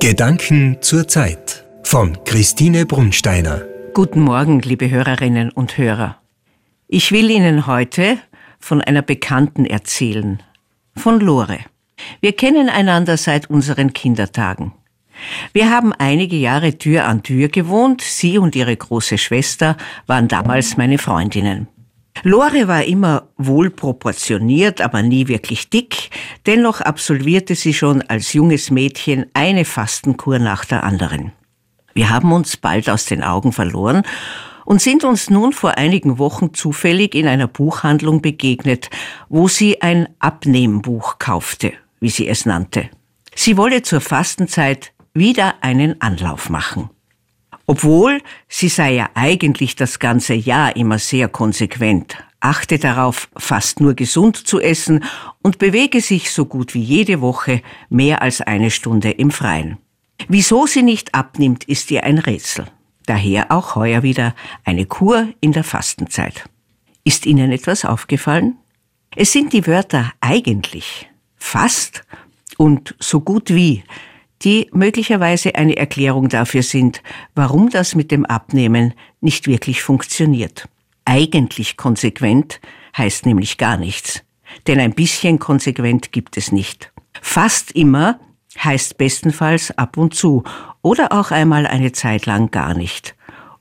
Gedanken zur Zeit von Christine Brunsteiner. Guten Morgen, liebe Hörerinnen und Hörer. Ich will Ihnen heute von einer Bekannten erzählen, von Lore. Wir kennen einander seit unseren Kindertagen. Wir haben einige Jahre Tür an Tür gewohnt, sie und ihre große Schwester waren damals meine Freundinnen. Lore war immer wohl proportioniert, aber nie wirklich dick, dennoch absolvierte sie schon als junges Mädchen eine Fastenkur nach der anderen. Wir haben uns bald aus den Augen verloren und sind uns nun vor einigen Wochen zufällig in einer Buchhandlung begegnet, wo sie ein Abnehmbuch kaufte, wie sie es nannte. Sie wolle zur Fastenzeit wieder einen Anlauf machen. Obwohl sie sei ja eigentlich das ganze Jahr immer sehr konsequent, achte darauf, fast nur gesund zu essen und bewege sich so gut wie jede Woche mehr als eine Stunde im Freien. Wieso sie nicht abnimmt, ist ihr ein Rätsel. Daher auch heuer wieder eine Kur in der Fastenzeit. Ist Ihnen etwas aufgefallen? Es sind die Wörter eigentlich, fast und so gut wie, die möglicherweise eine Erklärung dafür sind, warum das mit dem Abnehmen nicht wirklich funktioniert. Eigentlich konsequent heißt nämlich gar nichts, denn ein bisschen konsequent gibt es nicht. Fast immer heißt bestenfalls ab und zu oder auch einmal eine Zeit lang gar nicht.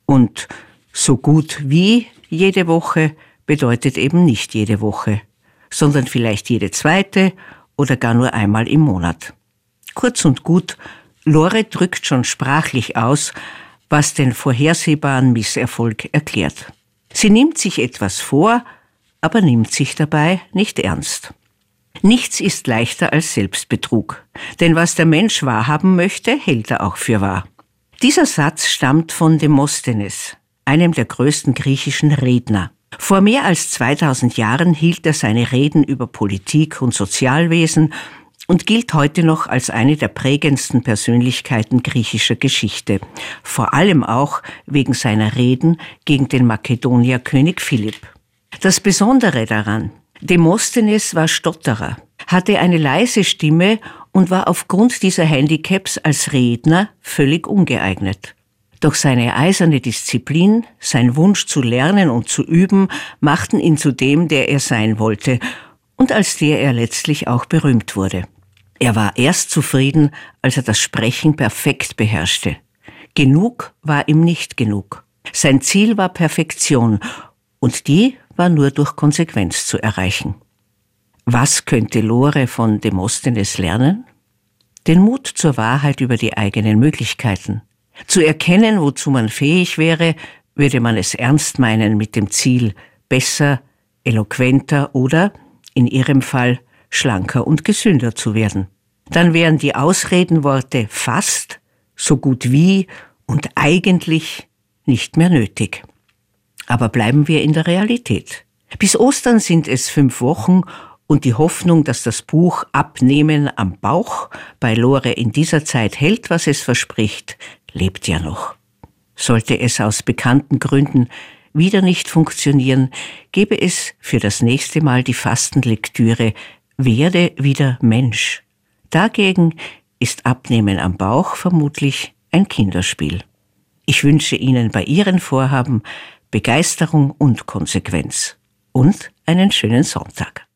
Und so gut wie jede Woche bedeutet eben nicht jede Woche, sondern vielleicht jede zweite oder gar nur einmal im Monat. Kurz und gut, Lore drückt schon sprachlich aus, was den vorhersehbaren Misserfolg erklärt. Sie nimmt sich etwas vor, aber nimmt sich dabei nicht ernst. Nichts ist leichter als Selbstbetrug, denn was der Mensch wahrhaben möchte, hält er auch für wahr. Dieser Satz stammt von Demosthenes, einem der größten griechischen Redner. Vor mehr als 2000 Jahren hielt er seine Reden über Politik und Sozialwesen und gilt heute noch als eine der prägendsten Persönlichkeiten griechischer Geschichte, vor allem auch wegen seiner Reden gegen den Makedonierkönig Philipp. Das Besondere daran, Demosthenes war Stotterer, hatte eine leise Stimme und war aufgrund dieser Handicaps als Redner völlig ungeeignet. Doch seine eiserne Disziplin, sein Wunsch zu lernen und zu üben, machten ihn zu dem, der er sein wollte und als der er letztlich auch berühmt wurde. Er war erst zufrieden, als er das Sprechen perfekt beherrschte. Genug war ihm nicht genug. Sein Ziel war Perfektion und die war nur durch Konsequenz zu erreichen. Was könnte Lore von Demosthenes lernen? Den Mut zur Wahrheit über die eigenen Möglichkeiten. Zu erkennen, wozu man fähig wäre, würde man es ernst meinen mit dem Ziel, besser, eloquenter oder, in ihrem Fall, schlanker und gesünder zu werden. Dann wären die Ausredenworte fast, so gut wie und eigentlich nicht mehr nötig. Aber bleiben wir in der Realität. Bis Ostern sind es fünf Wochen und die Hoffnung, dass das Buch Abnehmen am Bauch bei Lore in dieser Zeit hält, was es verspricht, lebt ja noch. Sollte es aus bekannten Gründen wieder nicht funktionieren, gebe es für das nächste Mal die Fastenlektüre werde wieder Mensch. Dagegen ist Abnehmen am Bauch vermutlich ein Kinderspiel. Ich wünsche Ihnen bei Ihren Vorhaben Begeisterung und Konsequenz und einen schönen Sonntag.